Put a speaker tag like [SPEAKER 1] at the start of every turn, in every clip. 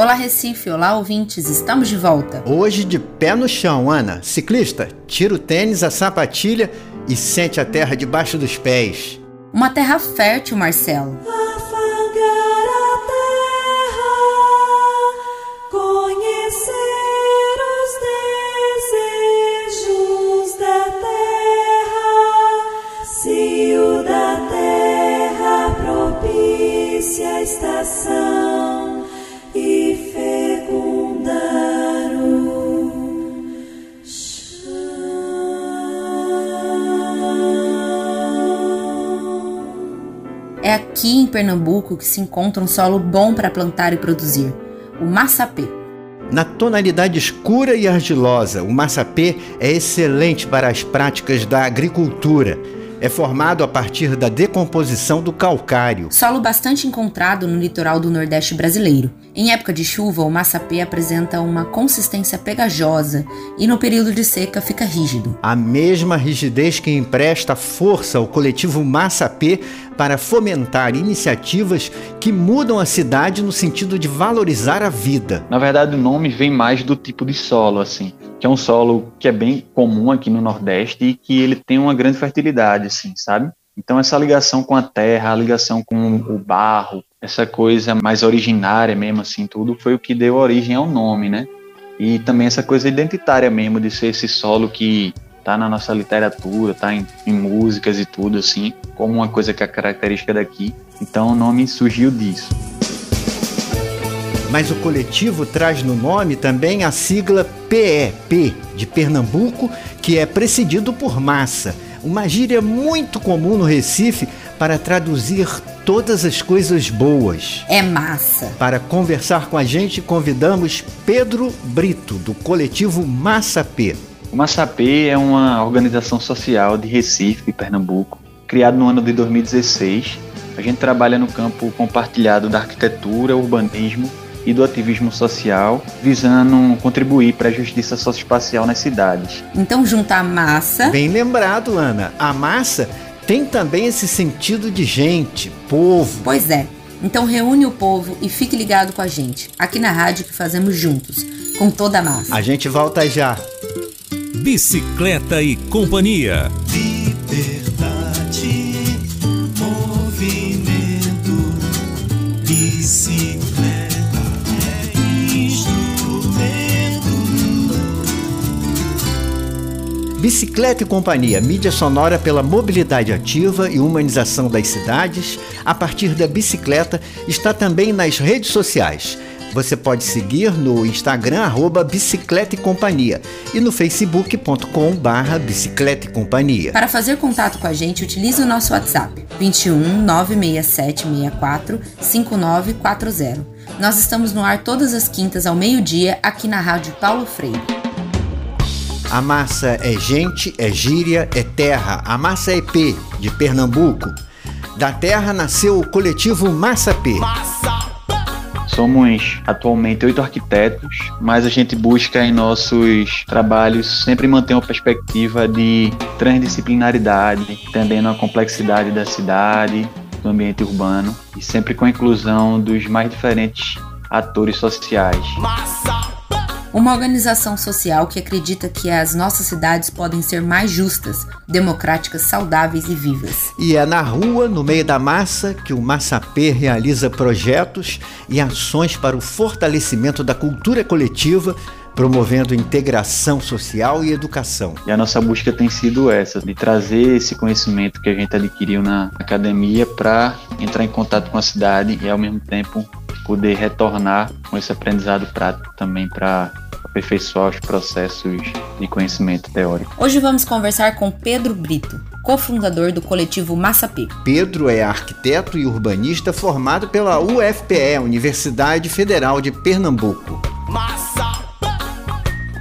[SPEAKER 1] Olá Recife, olá ouvintes, estamos de volta.
[SPEAKER 2] Hoje de pé no chão, Ana. Ciclista, tira o tênis, a sapatilha e sente a terra debaixo dos pés.
[SPEAKER 1] Uma terra fértil, Marcelo. É aqui em Pernambuco que se encontra um solo bom para plantar e produzir, o massapê.
[SPEAKER 2] Na tonalidade escura e argilosa, o massapê é excelente para as práticas da agricultura é formado a partir da decomposição do calcário.
[SPEAKER 1] Solo bastante encontrado no litoral do Nordeste brasileiro. Em época de chuva, o massapê apresenta uma consistência pegajosa e no período de seca fica rígido.
[SPEAKER 2] A mesma rigidez que empresta força ao coletivo Massapê para fomentar iniciativas que mudam a cidade no sentido de valorizar a vida.
[SPEAKER 3] Na verdade, o nome vem mais do tipo de solo, assim que é um solo que é bem comum aqui no Nordeste e que ele tem uma grande fertilidade, assim, sabe? Então essa ligação com a terra, a ligação com o barro, essa coisa mais originária mesmo, assim, tudo foi o que deu origem ao nome, né? E também essa coisa identitária mesmo de ser esse solo que tá na nossa literatura, tá em, em músicas e tudo, assim, como uma coisa que é característica daqui. Então o nome surgiu disso.
[SPEAKER 2] Mas o coletivo traz no nome também a sigla PEP, de Pernambuco, que é precedido por massa, uma gíria muito comum no Recife para traduzir todas as coisas boas.
[SPEAKER 1] É massa.
[SPEAKER 2] Para conversar com a gente, convidamos Pedro Brito, do coletivo Massa P.
[SPEAKER 3] O Massa P é uma organização social de Recife, Pernambuco, criado no ano de 2016. A gente trabalha no campo compartilhado da arquitetura, urbanismo e do ativismo social, visando contribuir para a justiça socioespacial nas cidades.
[SPEAKER 1] Então, juntar massa.
[SPEAKER 2] Bem lembrado, Ana. A massa tem também esse sentido de gente, povo.
[SPEAKER 1] Pois é. Então reúne o povo e fique ligado com a gente, aqui na rádio que fazemos juntos, com toda a massa.
[SPEAKER 2] A gente volta já.
[SPEAKER 4] Bicicleta e Companhia.
[SPEAKER 2] Bicicleta e Companhia, mídia sonora pela mobilidade ativa e humanização das cidades, a partir da bicicleta, está também nas redes sociais. Você pode seguir no Instagram, arroba Bicicleta e Companhia, e no facebook.com barra Bicicleta e Companhia.
[SPEAKER 1] Para fazer contato com a gente, utilize o nosso WhatsApp, 21 967 64 5940. Nós estamos no ar todas as quintas ao meio-dia, aqui na Rádio Paulo Freire.
[SPEAKER 2] A massa é gente, é gíria, é terra. A massa é P, de Pernambuco. Da terra nasceu o coletivo Massa P.
[SPEAKER 3] Somos atualmente oito arquitetos, mas a gente busca em nossos trabalhos sempre manter uma perspectiva de transdisciplinaridade, entendendo a complexidade da cidade, do ambiente urbano e sempre com a inclusão dos mais diferentes atores sociais. Massa
[SPEAKER 1] uma organização social que acredita que as nossas cidades podem ser mais justas, democráticas, saudáveis e vivas.
[SPEAKER 2] E é na rua, no meio da massa, que o Massapê realiza projetos e ações para o fortalecimento da cultura coletiva, promovendo integração social e educação.
[SPEAKER 3] E a nossa busca tem sido essa, de trazer esse conhecimento que a gente adquiriu na academia para entrar em contato com a cidade e ao mesmo tempo poder retornar com esse aprendizado prático também para aperfeiçoar os processos de conhecimento teórico.
[SPEAKER 1] Hoje vamos conversar com Pedro Brito, cofundador do coletivo Massapê.
[SPEAKER 2] Pedro é arquiteto e urbanista formado pela UFPE, Universidade Federal de Pernambuco.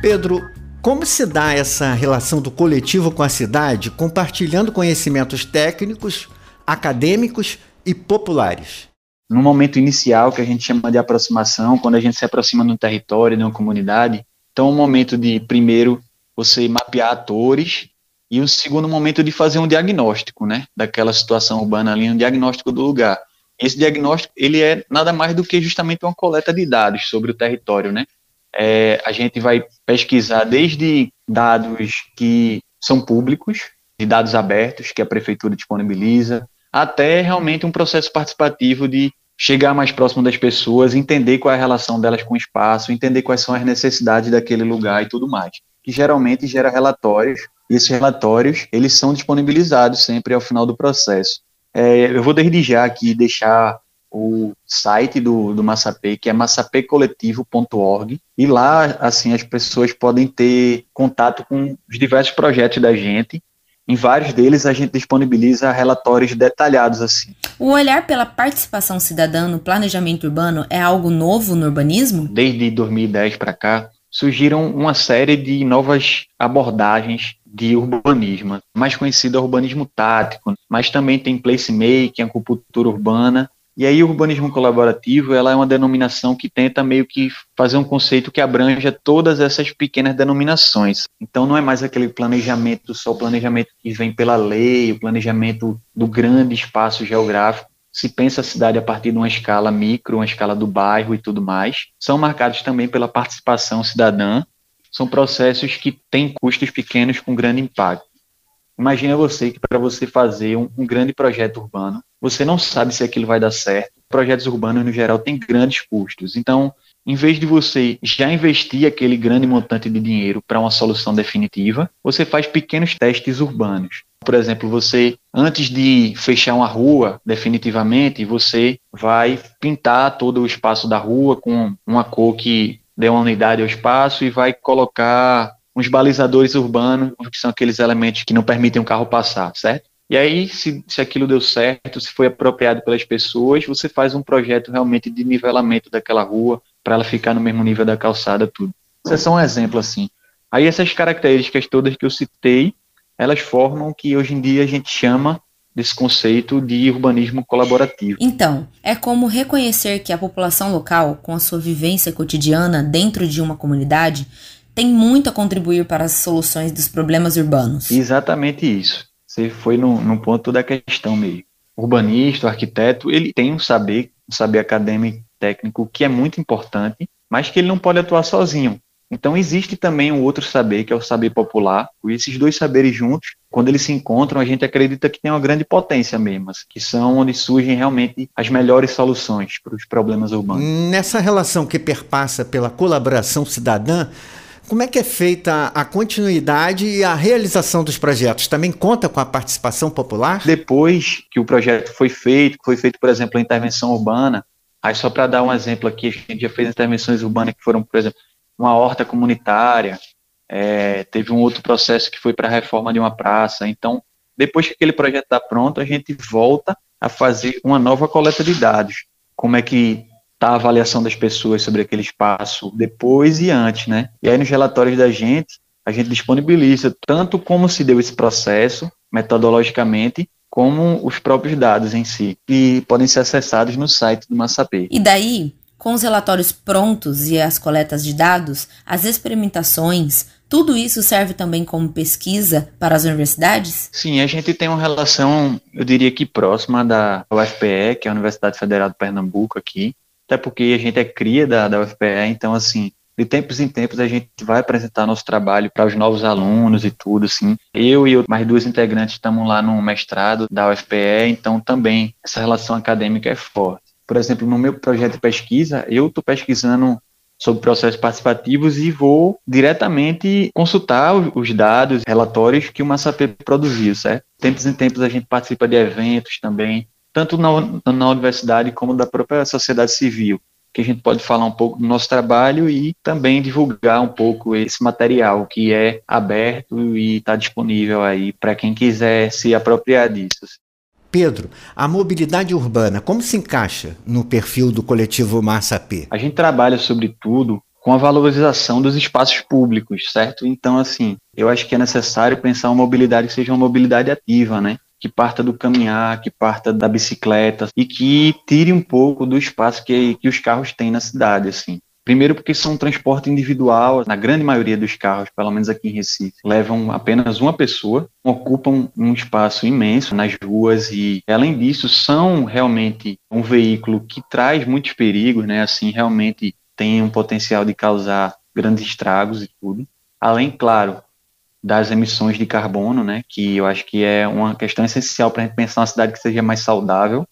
[SPEAKER 2] Pedro, como se dá essa relação do coletivo com a cidade, compartilhando conhecimentos técnicos, acadêmicos e populares?
[SPEAKER 3] no momento inicial, que a gente chama de aproximação, quando a gente se aproxima de um território, de uma comunidade. Então, um momento de, primeiro, você mapear atores, e o um segundo momento de fazer um diagnóstico, né, daquela situação urbana ali, um diagnóstico do lugar. Esse diagnóstico ele é nada mais do que justamente uma coleta de dados sobre o território, né? É, a gente vai pesquisar desde dados que são públicos, de dados abertos que a prefeitura disponibiliza, até realmente um processo participativo de chegar mais próximo das pessoas, entender qual é a relação delas com o espaço, entender quais são as necessidades daquele lugar e tudo mais. Que geralmente gera relatórios, e esses relatórios, eles são disponibilizados sempre ao final do processo. É, eu vou desde já aqui deixar o site do, do Massapê, que é massapecoletivo.org, e lá, assim, as pessoas podem ter contato com os diversos projetos da gente, em vários deles a gente disponibiliza relatórios detalhados assim.
[SPEAKER 1] O olhar pela participação cidadã no planejamento urbano é algo novo no urbanismo?
[SPEAKER 3] Desde 2010 para cá, surgiram uma série de novas abordagens de urbanismo, mais conhecido é urbanismo tático, mas também tem placemaking, acupuntura urbana, e aí o urbanismo colaborativo, ela é uma denominação que tenta meio que fazer um conceito que abranja todas essas pequenas denominações. Então não é mais aquele planejamento, só o planejamento que vem pela lei, o planejamento do grande espaço geográfico. Se pensa a cidade a partir de uma escala micro, uma escala do bairro e tudo mais. São marcados também pela participação cidadã. São processos que têm custos pequenos com grande impacto. Imagina você que para você fazer um, um, grande projeto urbano, você não sabe se aquilo vai dar certo. Projetos urbanos, no geral, têm grandes custos. Então, em vez de você já investir aquele grande montante de dinheiro para uma solução definitiva, você faz pequenos testes urbanos. Por exemplo, você, antes de fechar uma rua definitivamente, você vai pintar todo o espaço da rua com uma cor que dê uma unidade ao espaço e vai colocar uns balizadores urbanos, que são aqueles elementos que não permitem um carro passar, certo? E aí, se, se aquilo deu certo, se foi apropriado pelas pessoas, você faz um projeto realmente de nivelamento daquela rua, para ela ficar no mesmo nível da calçada, tudo. Isso é só um exemplo, assim. Aí essas características todas que eu citei, elas formam o que hoje em dia a gente chama desse conceito de urbanismo colaborativo.
[SPEAKER 1] Então, é como reconhecer que a população local, com a sua vivência cotidiana dentro de uma comunidade, tem muito a contribuir para as soluções dos problemas urbanos.
[SPEAKER 3] Exatamente isso. Você foi no, no ponto da questão meio. O urbanista, o arquiteto, ele tem um saber, um saber acadêmico, técnico, que é muito importante, mas que ele não pode atuar sozinho. Então existe também um outro saber, que é o saber popular. E esses dois saberes juntos, quando eles se encontram, a gente acredita que tem uma grande potência mesmo, que são onde surgem realmente as melhores soluções para os problemas urbanos.
[SPEAKER 2] Nessa relação que perpassa pela colaboração cidadã, como é que é feita a continuidade e a realização dos projetos? Também conta com a participação popular?
[SPEAKER 3] Depois que o projeto foi feito, foi feito, por exemplo, a intervenção urbana, aí só para dar um exemplo aqui, a gente já fez intervenções urbanas que foram, por exemplo, uma horta comunitária, é, teve um outro processo que foi para a reforma de uma praça. Então, depois que aquele projeto está pronto, a gente volta a fazer uma nova coleta de dados. Como é que tá a avaliação das pessoas sobre aquele espaço depois e antes, né? E aí nos relatórios da gente, a gente disponibiliza tanto como se deu esse processo, metodologicamente, como os próprios dados em si, que podem ser acessados no site do Massapê.
[SPEAKER 1] E daí, com os relatórios prontos e as coletas de dados, as experimentações, tudo isso serve também como pesquisa para as universidades?
[SPEAKER 3] Sim, a gente tem uma relação, eu diria que próxima da UFPE, que é a Universidade Federal de Pernambuco aqui, até porque a gente é cria da, da UFPE, então, assim, de tempos em tempos a gente vai apresentar nosso trabalho para os novos alunos e tudo, assim. Eu e mais duas integrantes estamos lá no mestrado da UFPE, então também essa relação acadêmica é forte. Por exemplo, no meu projeto de pesquisa, eu estou pesquisando sobre processos participativos e vou diretamente consultar os dados, relatórios que o Massapê produziu, certo? Tempos em tempos a gente participa de eventos também, tanto na, na universidade como da própria sociedade civil, que a gente pode falar um pouco do nosso trabalho e também divulgar um pouco esse material que é aberto e está disponível aí para quem quiser se apropriar disso.
[SPEAKER 2] Pedro, a mobilidade urbana, como se encaixa no perfil do coletivo Massa P?
[SPEAKER 3] A gente trabalha, sobretudo, com a valorização dos espaços públicos, certo? Então, assim, eu acho que é necessário pensar uma mobilidade que seja uma mobilidade ativa, né? Que parta do caminhar, que parta da bicicleta e que tire um pouco do espaço que, que os carros têm na cidade, assim. Primeiro porque são um transporte individual, na grande maioria dos carros, pelo menos aqui em Recife, levam apenas uma pessoa, ocupam um espaço imenso nas ruas e, além disso, são realmente um veículo que traz muitos perigos, né? Assim, realmente tem um potencial de causar grandes estragos e tudo. Além, claro, das emissões de carbono, né, que eu acho que é uma questão essencial para a gente pensar uma cidade que seja mais saudável.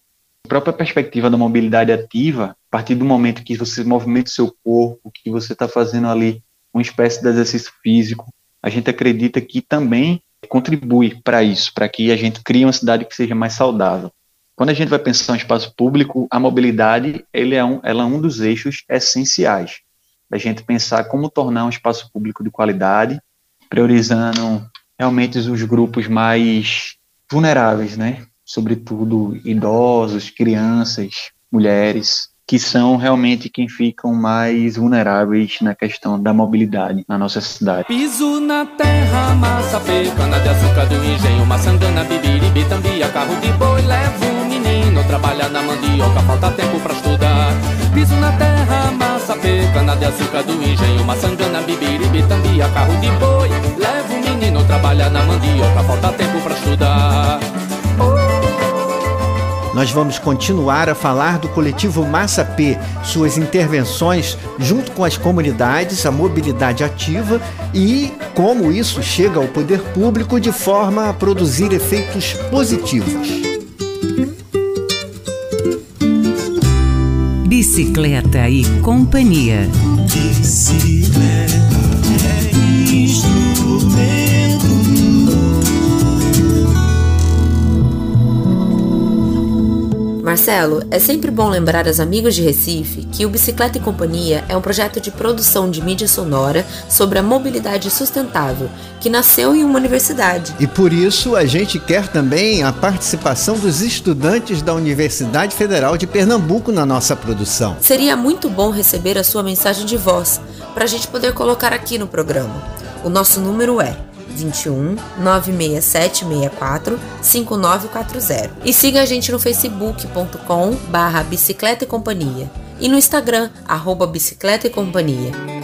[SPEAKER 3] A própria perspectiva da mobilidade ativa, a partir do momento que você movimenta o seu corpo, que você está fazendo ali uma espécie de exercício físico, a gente acredita que também contribui para isso, para que a gente crie uma cidade que seja mais saudável. Quando a gente vai pensar em espaço público, a mobilidade ele é um, ela é um dos eixos essenciais da gente pensar como tornar um espaço público de qualidade, priorizando realmente os grupos mais vulneráveis, né? Sobretudo idosos, crianças, mulheres, que são realmente quem ficam mais vulneráveis na questão da mobilidade na nossa cidade.
[SPEAKER 4] Piso na terra, massa cana de açúcar do engenho, maçangana, bibiribi, tambia, carro de boi, levo um menino, trabalha na mandioca, falta tempo pra estudar. Piso na terra, massa cana de açúcar do engenho, maçangana, bibiribi, tambia, carro de boi, levo um menino, trabalha na mandioca, falta tempo pra estudar.
[SPEAKER 2] Nós vamos continuar a falar do coletivo Massa P, suas intervenções junto com as comunidades, a mobilidade ativa e como isso chega ao poder público de forma a produzir efeitos positivos.
[SPEAKER 5] Bicicleta e companhia. Bicicleta
[SPEAKER 1] Marcelo, é sempre bom lembrar aos amigos de Recife que o Bicicleta e Companhia é um projeto de produção de mídia sonora sobre a mobilidade sustentável, que nasceu em uma universidade.
[SPEAKER 2] E por isso a gente quer também a participação dos estudantes da Universidade Federal de Pernambuco na nossa produção.
[SPEAKER 1] Seria muito bom receber a sua mensagem de voz para a gente poder colocar aqui no programa. O nosso número é 21 96764 5940. E siga a gente no facebook.com barra bicicleta e companhia e no Instagram, arroba bicicleta e companhia.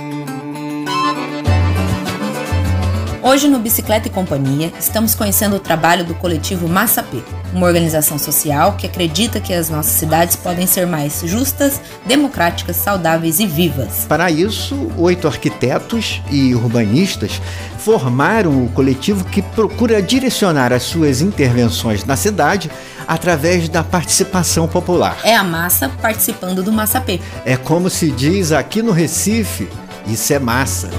[SPEAKER 1] Hoje no Bicicleta e Companhia estamos conhecendo o trabalho do coletivo Massapê, uma organização social que acredita que as nossas cidades podem ser mais justas, democráticas, saudáveis e vivas.
[SPEAKER 2] Para isso, oito arquitetos e urbanistas formaram o coletivo que procura direcionar as suas intervenções na cidade através da participação popular.
[SPEAKER 1] É a massa participando do Massapê.
[SPEAKER 2] É como se diz aqui no Recife, isso é massa.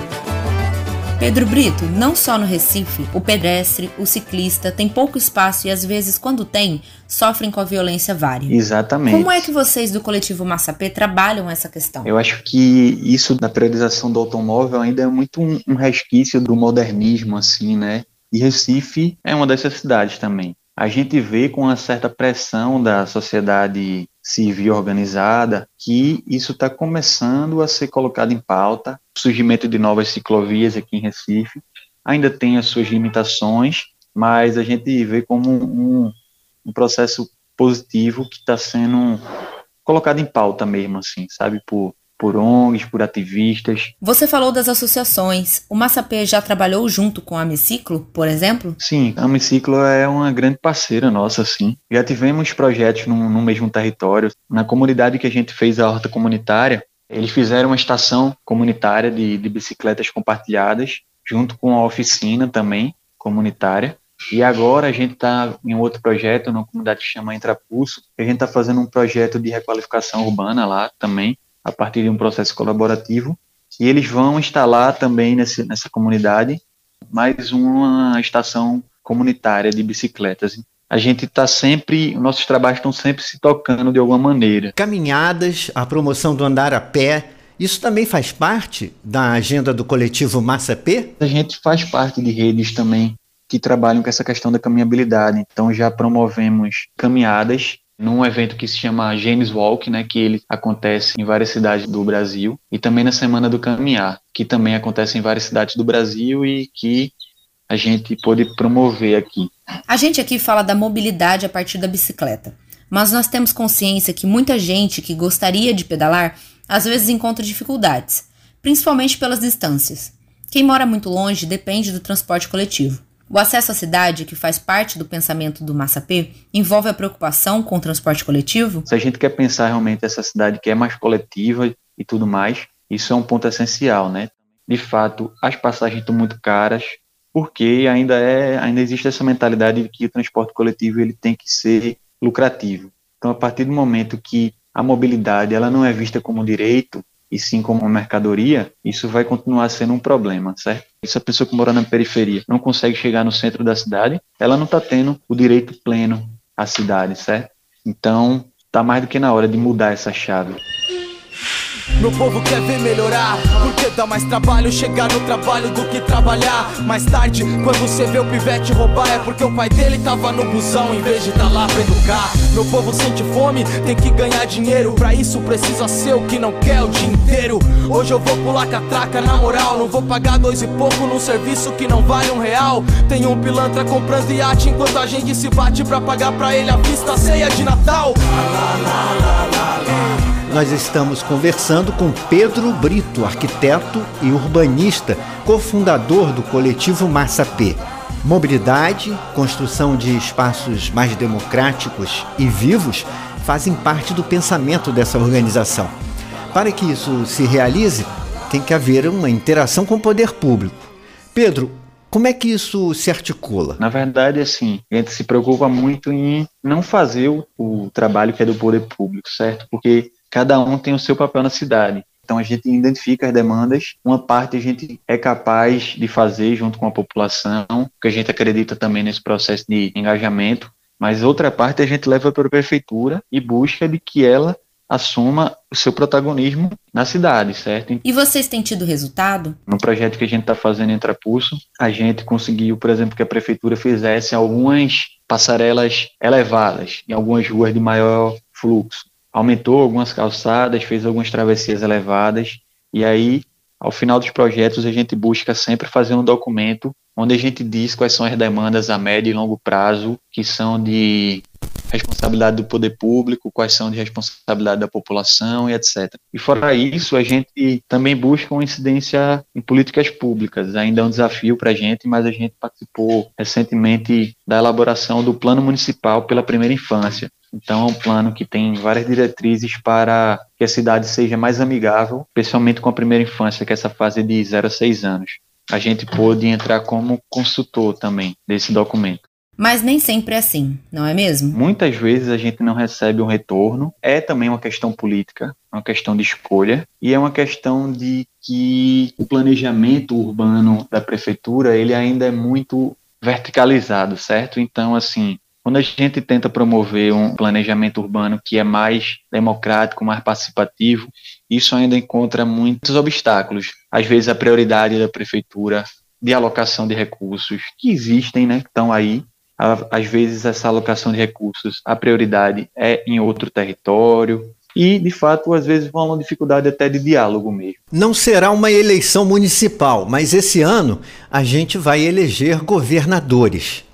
[SPEAKER 1] Pedro Brito, não só no Recife, o pedestre, o ciclista tem pouco espaço e às vezes, quando tem, sofrem com a violência vária.
[SPEAKER 3] Exatamente.
[SPEAKER 1] Como é que vocês do coletivo Massapê trabalham essa questão?
[SPEAKER 3] Eu acho que isso da priorização do automóvel ainda é muito um, um resquício do modernismo, assim, né? E Recife é uma dessas cidades também. A gente vê com uma certa pressão da sociedade civil organizada que isso está começando a ser colocado em pauta. O surgimento de novas ciclovias aqui em Recife ainda tem as suas limitações, mas a gente vê como um, um processo positivo que está sendo colocado em pauta mesmo, assim, sabe, por por ONGs, por ativistas.
[SPEAKER 1] Você falou das associações. O Massapê já trabalhou junto com a Amiciclo, por exemplo?
[SPEAKER 3] Sim, a Amiciclo é uma grande parceira nossa, sim. Já tivemos projetos no, no mesmo território. Na comunidade que a gente fez a horta comunitária, eles fizeram uma estação comunitária de, de bicicletas compartilhadas, junto com a oficina também comunitária. E agora a gente está em outro projeto, numa comunidade que chama Entrapulso, a gente está fazendo um projeto de requalificação urbana lá também, a partir de um processo colaborativo. E eles vão instalar também nesse, nessa comunidade mais uma estação comunitária de bicicletas. A gente está sempre, nossos trabalhos estão sempre se tocando de alguma maneira.
[SPEAKER 2] Caminhadas, a promoção do andar a pé, isso também faz parte da agenda do coletivo Massa P?
[SPEAKER 3] A gente faz parte de redes também que trabalham com essa questão da caminhabilidade. Então já promovemos caminhadas num evento que se chama James Walk, né, que ele acontece em várias cidades do Brasil, e também na Semana do Caminhar, que também acontece em várias cidades do Brasil e que a gente pôde promover aqui.
[SPEAKER 1] A gente aqui fala da mobilidade a partir da bicicleta, mas nós temos consciência que muita gente que gostaria de pedalar às vezes encontra dificuldades, principalmente pelas distâncias. Quem mora muito longe depende do transporte coletivo. O acesso à cidade, que faz parte do pensamento do Massapê, envolve a preocupação com o transporte coletivo?
[SPEAKER 3] Se a gente quer pensar realmente essa cidade que é mais coletiva e tudo mais, isso é um ponto essencial, né? De fato, as passagens estão muito caras, porque ainda é, ainda existe essa mentalidade de que o transporte coletivo ele tem que ser lucrativo. Então, a partir do momento que a mobilidade ela não é vista como direito, e sim como uma mercadoria, isso vai continuar sendo um problema, certo? Se a pessoa que mora na periferia não consegue chegar no centro da cidade, ela não está tendo o direito pleno à cidade, certo? Então, está mais do que na hora de mudar essa chave.
[SPEAKER 6] Meu povo quer ver melhorar, porque dá mais trabalho chegar no trabalho do que trabalhar. Mais tarde, quando você vê o pivete roubar, é porque o pai dele tava no busão em vez de tá lá pra educar. Meu povo sente fome, tem que ganhar dinheiro. Pra isso precisa ser o que não quer o dia inteiro. Hoje eu vou pular catraca na moral, não vou pagar dois e pouco num serviço que não vale um real. Tem um pilantra comprando iate enquanto a gente se bate pra pagar pra ele a vista ceia de Natal.
[SPEAKER 2] Nós estamos conversando com Pedro Brito, arquiteto e urbanista, cofundador do coletivo Massapê. Mobilidade, construção de espaços mais democráticos e vivos fazem parte do pensamento dessa organização. Para que isso se realize, tem que haver uma interação com o poder público. Pedro, como é que isso se articula?
[SPEAKER 3] Na verdade, assim, a gente se preocupa muito em não fazer o, o trabalho que é do poder público, certo? Porque cada um tem o seu papel na cidade. Então a gente identifica as demandas, uma parte a gente é capaz de fazer junto com a população, porque a gente acredita também nesse processo de engajamento, mas outra parte a gente leva para a prefeitura e busca de que ela assuma o seu protagonismo na cidade, certo?
[SPEAKER 1] E vocês têm tido resultado?
[SPEAKER 3] No projeto que a gente está fazendo em Trapulso, a gente conseguiu, por exemplo, que a prefeitura fizesse algumas passarelas elevadas em algumas ruas de maior fluxo aumentou algumas calçadas, fez algumas travessias elevadas, e aí, ao final dos projetos, a gente busca sempre fazer um documento onde a gente diz quais são as demandas a médio e longo prazo, que são de responsabilidade do poder público, quais são de responsabilidade da população e etc. E fora isso, a gente também busca uma incidência em políticas públicas. Ainda é um desafio para a gente, mas a gente participou recentemente da elaboração do Plano Municipal pela Primeira Infância, então, é um plano que tem várias diretrizes para que a cidade seja mais amigável, especialmente com a primeira infância, que é essa fase de 0 a 6 anos. A gente pôde entrar como consultor também desse documento.
[SPEAKER 1] Mas nem sempre é assim, não é mesmo?
[SPEAKER 3] Muitas vezes a gente não recebe um retorno. É também uma questão política, uma questão de escolha e é uma questão de que o planejamento urbano da prefeitura ele ainda é muito verticalizado, certo? Então, assim, quando a gente tenta promover um planejamento urbano que é mais democrático, mais participativo, isso ainda encontra muitos obstáculos. Às vezes a prioridade da prefeitura de alocação de recursos que existem, né, que estão aí, às vezes essa alocação de recursos, a prioridade é em outro território, e, de fato, às vezes uma dificuldade até de diálogo mesmo.
[SPEAKER 2] Não será uma eleição municipal, mas esse ano a gente vai eleger governadores.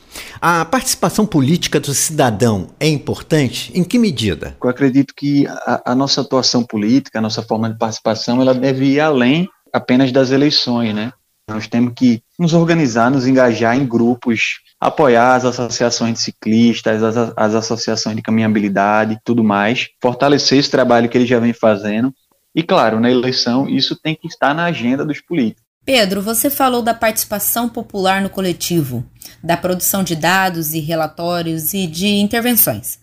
[SPEAKER 2] A participação política do cidadão é importante? Em que medida?
[SPEAKER 3] Eu acredito que a, a nossa atuação política, a nossa forma de participação, ela deve ir além apenas das eleições, né? Nós temos que nos organizar, nos engajar em grupos, apoiar as associações de ciclistas, as, as associações de caminhabilidade, tudo mais, fortalecer esse trabalho que ele já vem fazendo. E claro, na eleição isso tem que estar na agenda dos políticos.
[SPEAKER 1] Pedro, você falou da participação popular no coletivo, da produção de dados e relatórios e de intervenções.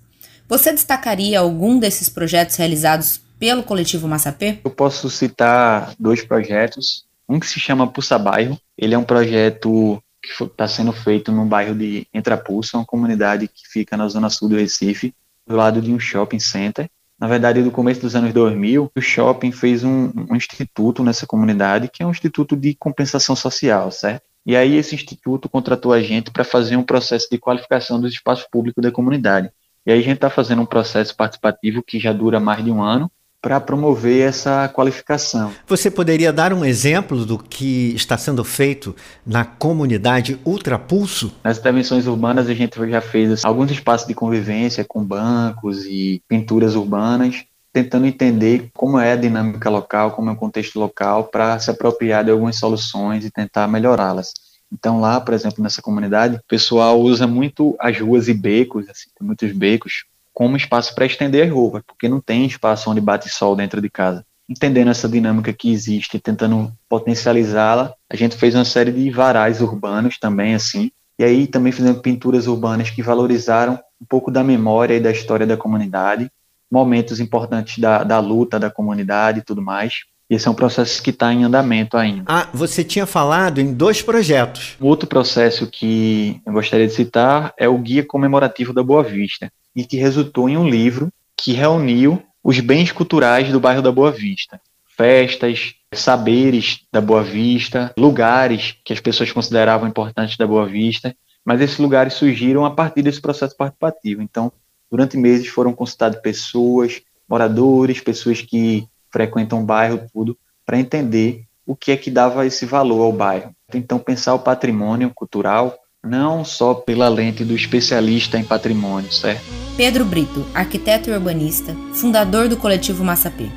[SPEAKER 1] Você destacaria algum desses projetos realizados pelo coletivo Massapê?
[SPEAKER 3] Eu posso citar dois projetos. Um que se chama Pulsa Bairro. Ele é um projeto que está sendo feito no bairro de Entrapulsa, uma comunidade que fica na zona sul do Recife, do lado de um shopping center na verdade, no começo dos anos 2000, o shopping fez um, um instituto nessa comunidade, que é um instituto de compensação social, certo? E aí esse instituto contratou a gente para fazer um processo de qualificação dos espaços públicos da comunidade. E aí a gente está fazendo um processo participativo que já dura mais de um ano, para promover essa qualificação.
[SPEAKER 2] Você poderia dar um exemplo do que está sendo feito na comunidade Ultrapulso?
[SPEAKER 3] Nas intervenções urbanas a gente já fez alguns espaços de convivência com bancos e pinturas urbanas. tentando entender como é a dinâmica local, como é o contexto local, para se apropriar de algumas soluções e tentar melhorá-las. Então lá, por exemplo, nessa comunidade, o pessoal usa muito as ruas e becos, assim, tem muitos becos, como espaço para estender as roupas, porque não tem espaço onde bate sol dentro de casa. Entendendo essa dinâmica que existe, tentando potencializá-la, a gente fez uma série de varais urbanos também, assim, e aí também fizemos pinturas urbanas que valorizaram um pouco da memória e da história da comunidade, momentos importantes da, da luta da comunidade e tudo mais. Esse é um processo que está em andamento ainda.
[SPEAKER 2] Ah, você tinha falado em dois projetos.
[SPEAKER 3] Outro processo que eu gostaria de citar é o Guia Comemorativo da Boa Vista, e que resultou em um livro que reuniu os bens culturais do bairro da Boa Vista. Festas, saberes da Boa Vista, lugares que as pessoas consideravam importantes da Boa Vista, mas esses lugares surgiram a partir desse processo participativo. Então, durante meses foram consultadas pessoas, moradores, pessoas que frequentam o bairro, tudo, para entender o que é que dava esse valor ao bairro. Então, pensar o patrimônio cultural não só pela lente do especialista em patrimônio, certo?
[SPEAKER 1] Pedro Brito, arquiteto e urbanista, fundador do coletivo Massapê.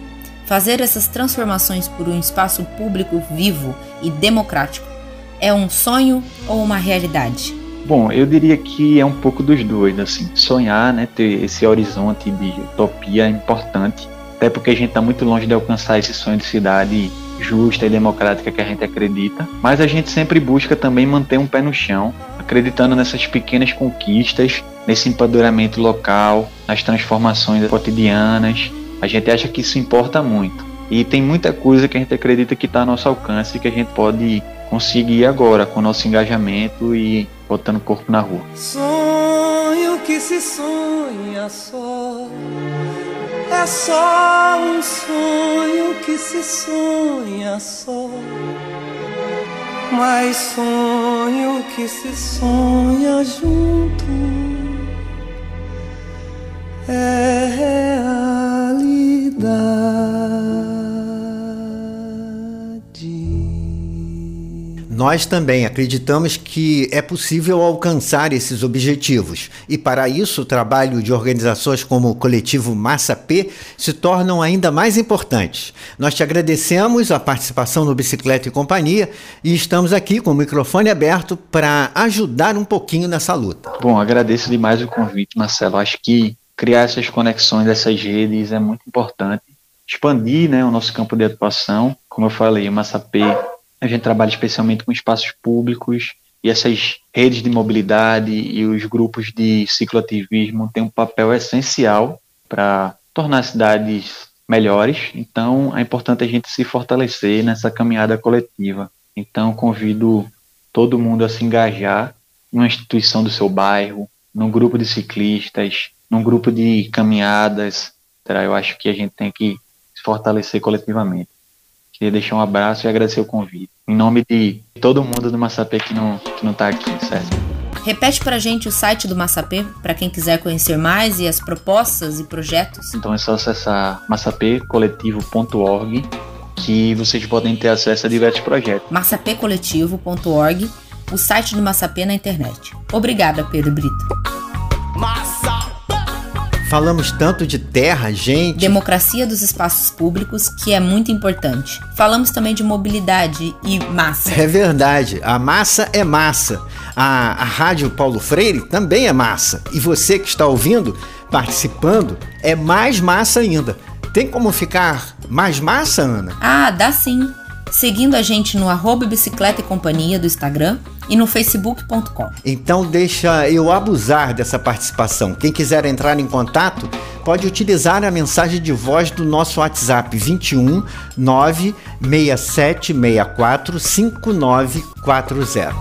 [SPEAKER 1] Fazer essas transformações por um espaço público vivo e democrático é um sonho ou uma realidade?
[SPEAKER 3] Bom, eu diria que é um pouco dos dois, assim. Sonhar, né, ter esse horizonte de utopia é importante, até porque a gente está muito longe de alcançar esse sonho de cidade justa e democrática que a gente acredita, mas a gente sempre busca também manter um pé no chão, acreditando nessas pequenas conquistas, nesse empoderamento local, nas transformações cotidianas. A gente acha que isso importa muito. E tem muita coisa que a gente acredita que está ao nosso alcance e que a gente pode conseguir agora com o nosso engajamento e botando o corpo na rua.
[SPEAKER 7] Sonho que se sonha só é só um sonho que se sonha só. Mas sonho que se sonha junto é realidade.
[SPEAKER 2] Nós também acreditamos que é possível alcançar esses objetivos e, para isso, o trabalho de organizações como o coletivo Massa P se tornam ainda mais importantes. Nós te agradecemos a participação no Bicicleta e Companhia e estamos aqui com o microfone aberto para ajudar um pouquinho nessa luta.
[SPEAKER 3] Bom, agradeço demais o convite, Marcelo. Acho que criar essas conexões, essas redes é muito importante. Expandir né, o nosso campo de atuação. Como eu falei, o Massapê a gente trabalha especialmente com espaços públicos e essas redes de mobilidade e os grupos de cicloativismo têm um papel essencial para tornar as cidades melhores. Então, é importante a gente se fortalecer nessa caminhada coletiva. Então, convido todo mundo a se engajar numa instituição do seu bairro, num grupo de ciclistas, num grupo de caminhadas. Eu acho que a gente tem que se fortalecer coletivamente. Queria deixar um abraço e agradecer o convite. Em nome de todo mundo do Massapê que não, que não tá aqui, certo?
[SPEAKER 1] Repete pra gente o site do Massapê, para quem quiser conhecer mais e as propostas e projetos.
[SPEAKER 3] Então é só acessar massapcoletivo.org que vocês podem ter acesso a diversos projetos.
[SPEAKER 1] massapcoletivo.org, o site do Massapê na internet. Obrigada, Pedro Brito.
[SPEAKER 2] Falamos tanto de terra, gente.
[SPEAKER 1] Democracia dos espaços públicos, que é muito importante. Falamos também de mobilidade e massa.
[SPEAKER 2] É verdade, a massa é massa. A, a Rádio Paulo Freire também é massa. E você que está ouvindo, participando, é mais massa ainda. Tem como ficar mais massa, Ana?
[SPEAKER 1] Ah, dá sim. Seguindo a gente no arroba bicicleta e companhia do Instagram e no facebook.com.
[SPEAKER 2] Então deixa eu abusar dessa participação. Quem quiser entrar em contato, pode utilizar a mensagem de voz do nosso WhatsApp 21 96764 5940.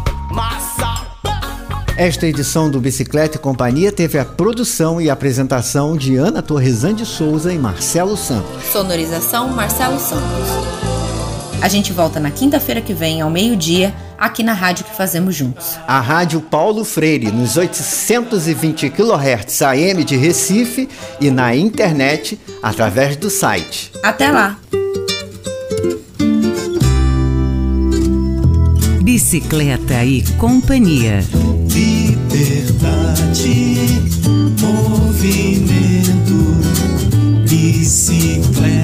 [SPEAKER 2] Esta edição do Bicicleta e Companhia teve a produção e apresentação de Ana Torresan de Souza e Marcelo Santos.
[SPEAKER 1] Sonorização Marcelo Santos. A gente volta na quinta-feira que vem, ao meio-dia, aqui na rádio que fazemos juntos.
[SPEAKER 2] A Rádio Paulo Freire, nos 820 kHz AM de Recife e na internet através do site.
[SPEAKER 1] Até lá!
[SPEAKER 5] Bicicleta e Companhia.
[SPEAKER 7] Liberdade, movimento, bicicleta.